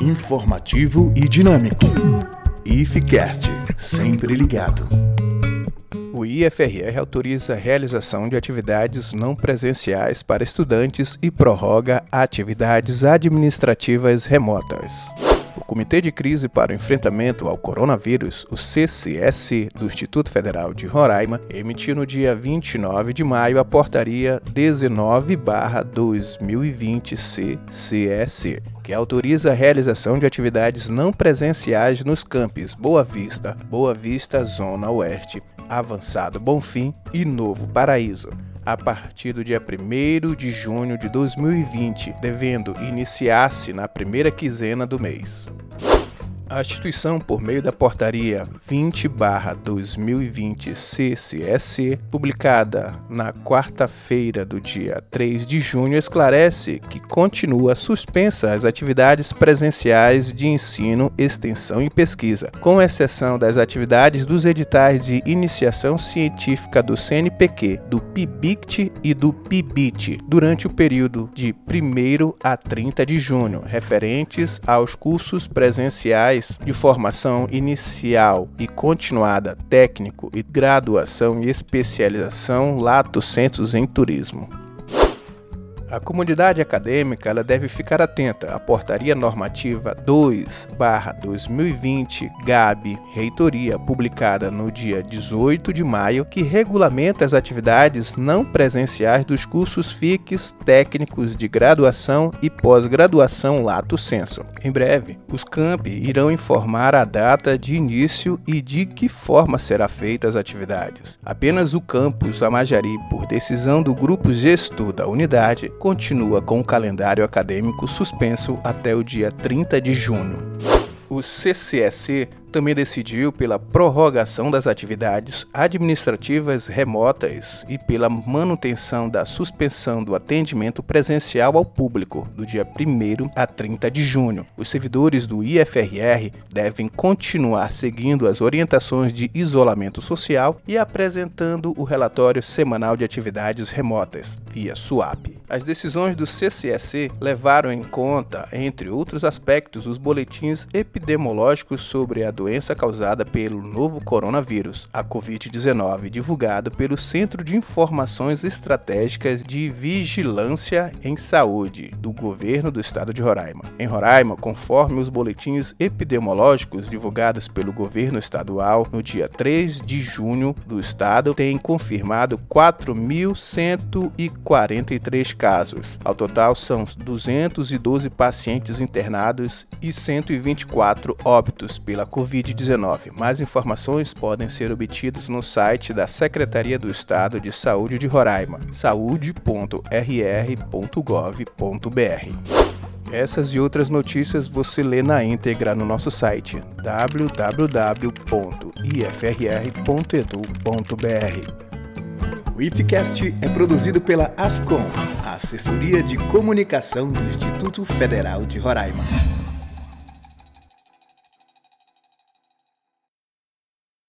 informativo e dinâmico. IFCast, sempre ligado. O IFRR autoriza a realização de atividades não presenciais para estudantes e prorroga atividades administrativas remotas. Comitê de Crise para o Enfrentamento ao Coronavírus, o CCS, do Instituto Federal de Roraima, emitiu no dia 29 de maio a Portaria 19-2020-CCS, que autoriza a realização de atividades não presenciais nos campos Boa Vista, Boa Vista Zona Oeste, Avançado Bonfim e Novo Paraíso a partir do dia 1 de junho de 2020, devendo iniciar-se na primeira quinzena do mês. A instituição, por meio da portaria 20-2020 CCSC, publicada na quarta-feira do dia 3 de junho, esclarece que continua suspensa as atividades presenciais de ensino, extensão e pesquisa, com exceção das atividades dos editais de iniciação científica do CNPq, do PIBICT e do PIBIT, durante o período de 1 a 30 de junho, referentes aos cursos presenciais de formação inicial e continuada, técnico e graduação e especialização lato sensus em turismo. A comunidade acadêmica ela deve ficar atenta à Portaria Normativa 2/2020 GAB Reitoria, publicada no dia 18 de maio, que regulamenta as atividades não presenciais dos cursos FICs técnicos de graduação e pós-graduação lato sensu. Em breve, os campi irão informar a data de início e de que forma será feita as atividades. Apenas o campus Amajari, por decisão do grupo gestor da unidade, continua com o calendário acadêmico suspenso até o dia 30 de junho. O CCSC também decidiu pela prorrogação das atividades administrativas remotas e pela manutenção da suspensão do atendimento presencial ao público do dia 1 a 30 de junho. Os servidores do IFRR devem continuar seguindo as orientações de isolamento social e apresentando o relatório semanal de atividades remotas via SWAP. As decisões do CCSC levaram em conta, entre outros aspectos, os boletins epidemiológicos sobre a doença causada pelo novo coronavírus, a Covid-19, divulgado pelo Centro de Informações Estratégicas de Vigilância em Saúde do Governo do Estado de Roraima. Em Roraima, conforme os boletins epidemiológicos divulgados pelo governo estadual no dia 3 de junho, do estado tem confirmado 4.143 casos. Ao total, são 212 pacientes internados e 124 óbitos pela Covid. Covid-19. Mais informações podem ser obtidas no site da Secretaria do Estado de Saúde de Roraima, saúde.rr.gov.br. Essas e outras notícias você lê na íntegra no nosso site www.ifrr.edu.br. O IFCast é produzido pela Ascom, Assessoria de Comunicação do Instituto Federal de Roraima.